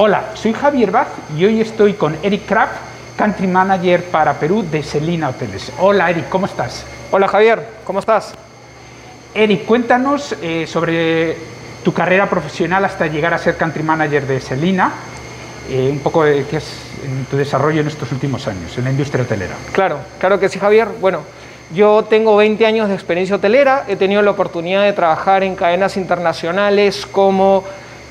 Hola, soy Javier Baz y hoy estoy con Eric Kraft, Country Manager para Perú de Selina Hoteles. Hola Eric, ¿cómo estás? Hola Javier, ¿cómo estás? Eric, cuéntanos eh, sobre tu carrera profesional hasta llegar a ser Country Manager de Selina, eh, un poco de qué es en tu desarrollo en estos últimos años en la industria hotelera. Claro, claro que sí Javier. Bueno, yo tengo 20 años de experiencia hotelera, he tenido la oportunidad de trabajar en cadenas internacionales como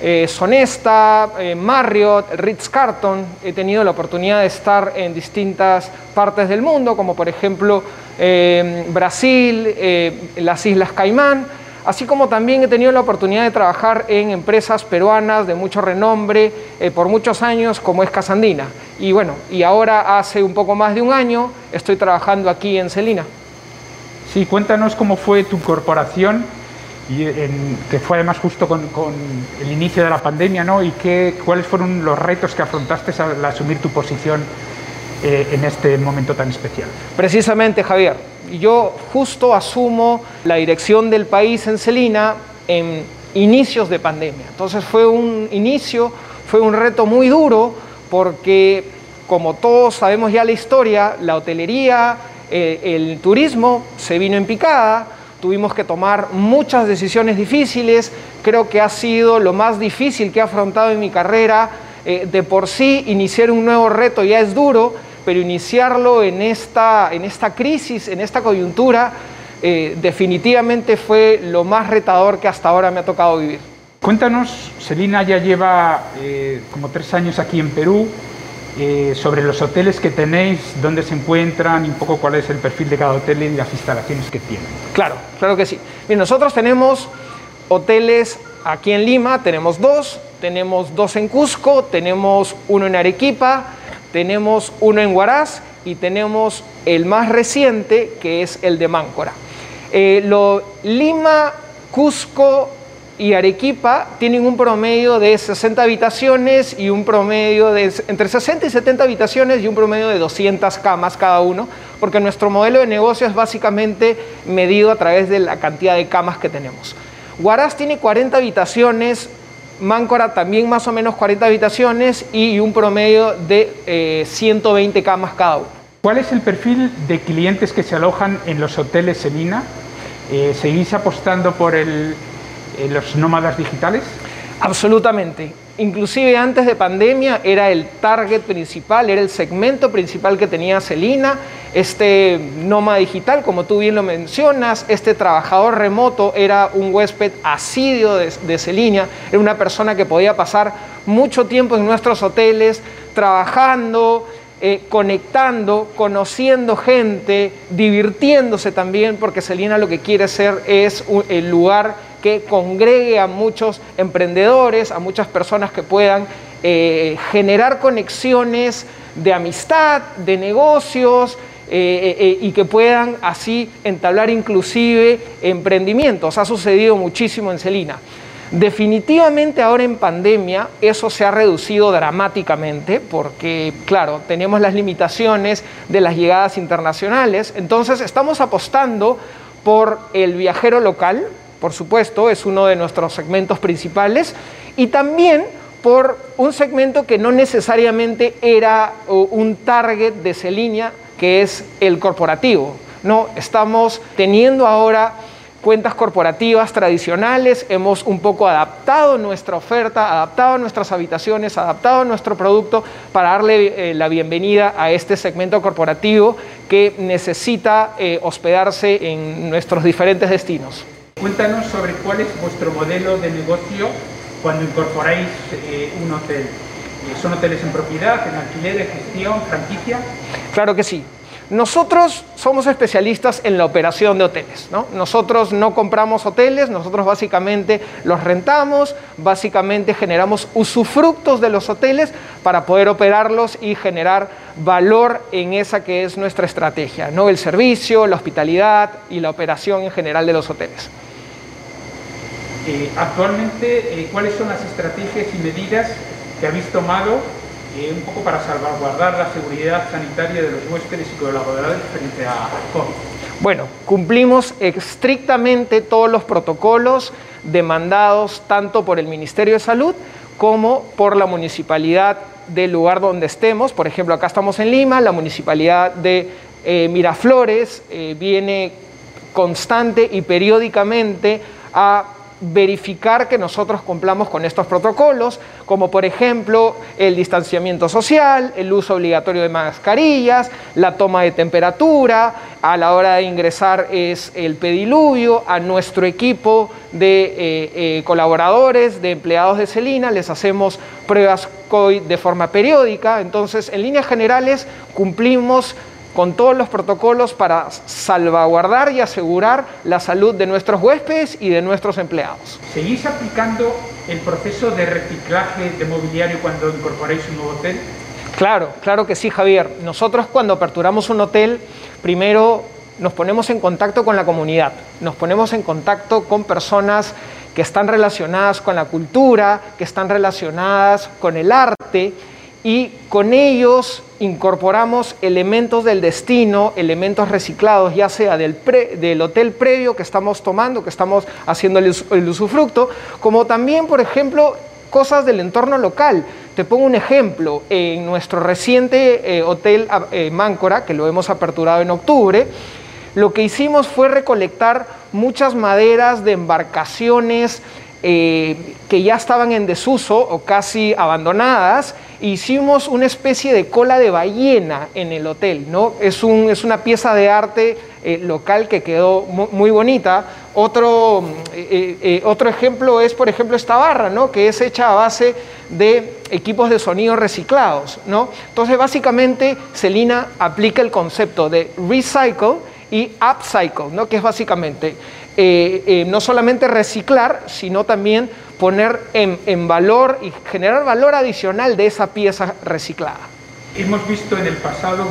eh, Sonesta, eh, Marriott, Ritz-Carlton. He tenido la oportunidad de estar en distintas partes del mundo, como por ejemplo eh, Brasil, las Islas Caimán, así como también he tenido la oportunidad de trabajar en empresas peruanas de mucho renombre por muchos años, como es Casandina. Y bueno, y ahora hace un poco más de un año estoy trabajando aquí en Celina. Sí, cuéntanos cómo fue tu corporación y que fue además justo con, el inicio de la pandemia, ¿no? Y qué, cuáles fueron los retos que afrontaste al asumir tu posición eh, en este momento tan especial. Precisamente, Javier, yo justo asumo la dirección del país en Celina en inicios de pandemia. Entonces fue un inicio, fue un reto muy duro porque, como todos sabemos ya la historia, la hotelería, eh, el turismo se vino en picada tuvimos que tomar muchas decisiones difíciles, creo que ha sido lo más difícil que he afrontado en mi carrera. Eh, de por sí, iniciar un nuevo reto ya es duro, pero iniciarlo en esta, en esta crisis, en esta coyuntura, eh, definitivamente fue lo más retador que hasta ahora me ha tocado vivir. Cuéntanos, Selina ya lleva eh, como tres años aquí en Perú, eh, sobre los hoteles que tenéis, dónde se encuentran y un poco cuál es el perfil de cada hotel y las instalaciones que tienen. Claro, claro que sí. Nosotros tenemos hoteles aquí en Lima, tenemos dos, tenemos dos en Cusco, tenemos uno en Arequipa, tenemos uno en Huaraz y tenemos el más reciente que es el de Máncora. Eh, lo, Lima, Cusco y Arequipa tienen un promedio de 60 habitaciones y un promedio de entre 60 y 70 habitaciones y un promedio de 200 camas cada uno, porque nuestro modelo de negocio es básicamente medido a través de la cantidad de camas que tenemos. Huaraz tiene 40 habitaciones, Máncora también más o menos 40 habitaciones y un promedio de 120 eh, camas cada uno. ¿Cuál es el perfil de clientes que se alojan en los hoteles Selina? Eh, ¿Seguís apostando por el los nómadas digitales? Absolutamente. Inclusive antes de pandemia era el target principal, era el segmento principal que tenía Celina, este nómada digital, como tú bien lo mencionas, este trabajador remoto era un huésped asidio de, de Celina, era una persona que podía pasar mucho tiempo en nuestros hoteles, trabajando, eh, conectando, conociendo gente, divirtiéndose también, porque Celina lo que quiere ser es el lugar que congregue a muchos emprendedores, a muchas personas que puedan eh, generar conexiones de amistad, de negocios, eh, y que puedan así entablar inclusive emprendimientos. Ha sucedido muchísimo en Celina. Definitivamente ahora en pandemia eso se ha reducido dramáticamente porque, claro, tenemos las limitaciones de las llegadas internacionales, entonces estamos apostando por el viajero local, por supuesto, es uno de nuestros segmentos principales, y también por un segmento que no necesariamente era un target de Celinia, que es el corporativo. No, estamos teniendo ahora cuentas corporativas tradicionales, hemos un poco adaptado nuestra oferta, adaptado nuestras habitaciones, adaptado nuestro producto para darle eh, la bienvenida a este segmento corporativo que necesita eh, hospedarse en nuestros diferentes destinos. Cuéntanos sobre cuál es vuestro modelo de negocio cuando incorporáis eh, un hotel. ¿Son hoteles en propiedad, en alquiler, en gestión, franquicia? Claro que sí. Nosotros somos especialistas en la operación de hoteles. Nosotros no compramos hoteles, nosotros básicamente los rentamos, básicamente generamos usufructos de los hoteles para poder operarlos y generar valor en esa que es nuestra estrategia, ¿no? el servicio, la hospitalidad y la operación en general de los hoteles. Eh, actualmente, eh, ¿cuáles son las estrategias y medidas que habéis tomado un poco para salvaguardar la seguridad sanitaria de los huéspedes y colaboradores frente a COVID. Bueno, cumplimos estrictamente todos los protocolos demandados tanto por el Ministerio de Salud como por la municipalidad del lugar donde estemos. Por ejemplo, acá estamos en Lima, la municipalidad de eh, Miraflores eh, viene constante y periódicamente a verificar que nosotros cumplamos con estos protocolos, como por ejemplo el distanciamiento social, el uso obligatorio de mascarillas, la toma de temperatura, a la hora de ingresar es el pediluvio, a nuestro equipo de eh, eh, colaboradores, de empleados de Celina, les hacemos pruebas COVID de forma periódica, entonces en líneas generales cumplimos con todos los protocolos para salvaguardar y asegurar la salud de nuestros huéspedes y de nuestros empleados. ¿Seguís aplicando el proceso de reciclaje de mobiliario cuando incorporáis un nuevo hotel? Claro, claro que sí, Javier. Nosotros cuando aperturamos un hotel, primero nos ponemos en contacto con la comunidad, nos ponemos en contacto con personas que están relacionadas con la cultura, que están relacionadas con el arte y con ellos incorporamos elementos del destino, elementos reciclados, ya sea del, del hotel previo que estamos tomando, que estamos haciendo el, usufructo, como también, por ejemplo, cosas del entorno local. Te pongo un ejemplo, en nuestro reciente eh, hotel eh, Máncora, que lo hemos aperturado en octubre, lo que hicimos fue recolectar muchas maderas de embarcaciones eh, que ya estaban en desuso o casi abandonadas hicimos una especie de cola de ballena en el hotel, ¿no? Es, un, es una pieza de arte eh, local que quedó muy, bonita. Otro, eh, otro ejemplo es, por ejemplo, esta barra, ¿no? Que es hecha a base de equipos de sonido reciclados, ¿no? Entonces, básicamente, Celina aplica el concepto de recycle y upcycle, ¿no? Que es básicamente no solamente reciclar, sino también poner en, valor y generar valor adicional de esa pieza reciclada. Hemos visto en el pasado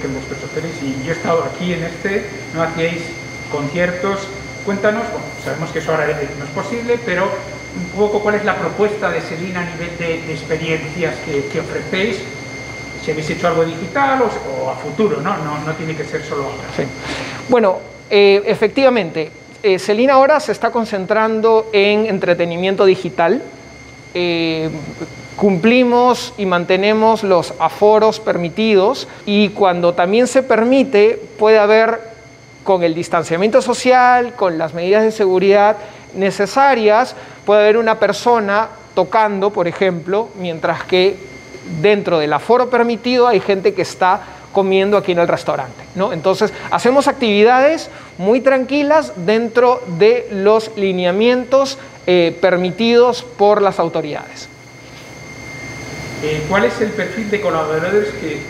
que en vuestros hoteles, y yo he estado aquí en este, no hacíais conciertos. Cuéntanos, sabemos que eso ahora no es posible, pero un poco cuál es la propuesta de Selina a nivel de, experiencias que, ofrecéis, si habéis hecho algo digital o, a futuro, ¿no? ¿no? No, tiene que ser solo ahora. Bueno, eh, efectivamente, eh, Celina ahora se está concentrando en entretenimiento digital. Eh, cumplimos y mantenemos los aforos permitidos y cuando también se permite puede haber con el distanciamiento social, con las medidas de seguridad necesarias, puede haber una persona tocando, por ejemplo, mientras que dentro del aforo permitido hay gente que está comiendo aquí en el restaurante. ¿no? Entonces, hacemos actividades muy tranquilas dentro de los lineamientos eh, permitidos por las autoridades. Eh, ¿Cuál es el perfil de colaboradores que,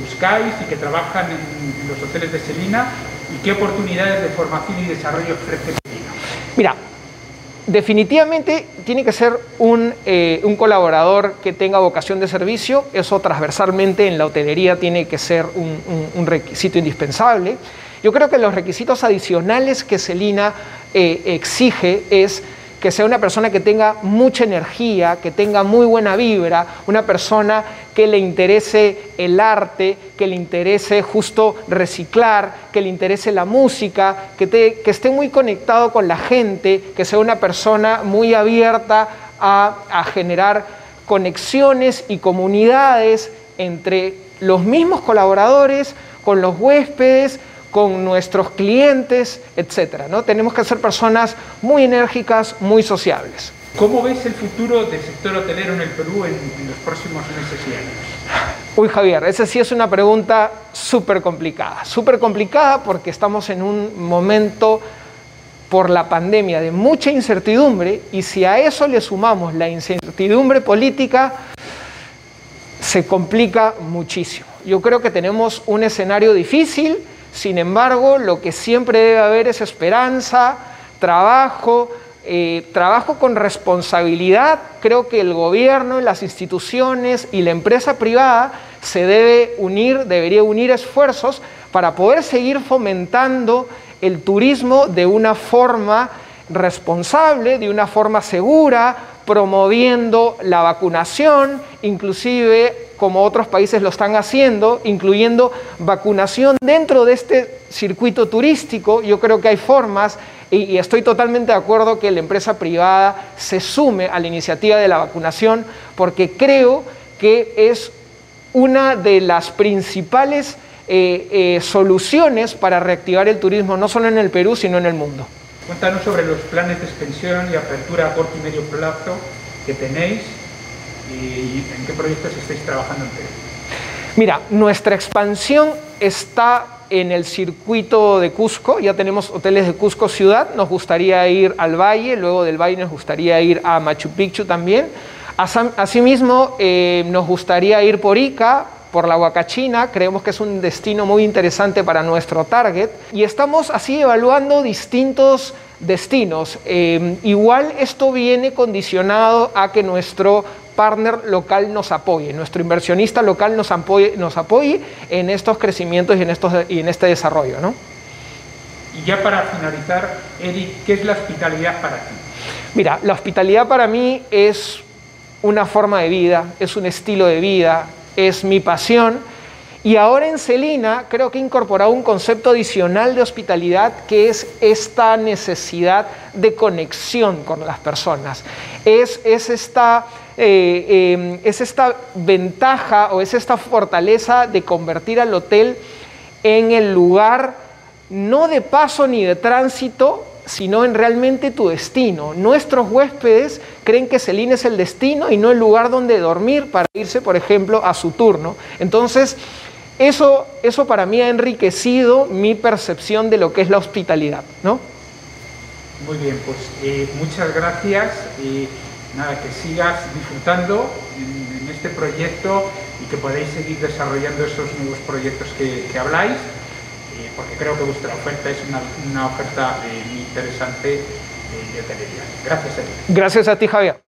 buscáis y que trabajan en, los hoteles de Selina y qué oportunidades de formación y desarrollo ofrece Selina? Mira, Definitivamente tiene que ser eh, un, colaborador que tenga vocación de servicio, eso transversalmente en la hotelería tiene que ser un, requisito indispensable. Yo creo que los requisitos adicionales que Celina eh, exige es que sea una persona que tenga mucha energía, que tenga muy buena vibra, una persona que le interese el arte, que le interese justo reciclar, que le interese la música, que, que esté muy conectado con la gente, que sea una persona muy abierta a, a generar conexiones y comunidades entre los mismos colaboradores, con los huéspedes, con nuestros clientes, etcétera. ¿no? Tenemos que ser personas muy enérgicas, muy sociables. ¿Cómo ves el futuro del sector hotelero en el Perú en, los próximos meses y años? Uy, Javier, esa sí es una pregunta súper complicada. Súper complicada porque estamos en un momento por la pandemia de mucha incertidumbre y si a eso le sumamos la incertidumbre política, se complica muchísimo. Yo creo que tenemos un escenario difícil sin embargo, lo que siempre debe haber es esperanza, trabajo, eh, trabajo con responsabilidad. Creo que el gobierno, las instituciones y la empresa privada se debe unir, debería unir esfuerzos para poder seguir fomentando el turismo de una forma responsable, de una forma segura, promoviendo la vacunación, inclusive como otros países lo están haciendo, incluyendo vacunación dentro de este circuito turístico. Yo creo que hay formas y, estoy totalmente de acuerdo que la empresa privada se sume a la iniciativa de la vacunación porque creo que es una de las principales eh, eh, soluciones para reactivar el turismo, no solo en el Perú, sino en el mundo. Cuéntanos sobre los planes de extensión y apertura a corto y medio plazo que tenéis y en qué proyectos estáis trabajando. Mira, nuestra expansión está en el circuito de Cusco, ya tenemos hoteles de Cusco ciudad, nos gustaría ir al valle, luego del valle nos gustaría ir a Machu Picchu también. Asimismo, eh, nos gustaría ir por Ica, por la Huacachina, creemos que es un destino muy interesante para nuestro target y estamos así evaluando distintos destinos. Eh, igual esto viene condicionado a que nuestro partner local nos apoye, nuestro inversionista local nos apoye, nos apoye en estos crecimientos y en, estos, y en este desarrollo. ¿no? Y ya para finalizar, Eric, ¿qué es la hospitalidad para ti? Mira, la hospitalidad para mí es una forma de vida, es un estilo de vida, es mi pasión. Y ahora en Celina creo que he incorporado un concepto adicional de hospitalidad que es esta necesidad de conexión con las personas. Es, es, esta, eh, em, es esta ventaja o es esta fortaleza de convertir al hotel en el lugar no de paso ni de tránsito, sino en realmente tu destino. Nuestros huéspedes creen que Celina es el destino y no el lugar donde dormir para irse, por ejemplo, a su turno. Entonces, eso, eso para mí ha enriquecido mi percepción de lo que es la hospitalidad, ¿no? Muy bien, pues eh, muchas gracias nada, que sigas disfrutando en, este proyecto y que podáis seguir desarrollando esos nuevos proyectos que habláis porque creo que vuestra oferta es una, oferta eh, muy interesante de hotelería. Gracias ti. Gracias a ti, Javier.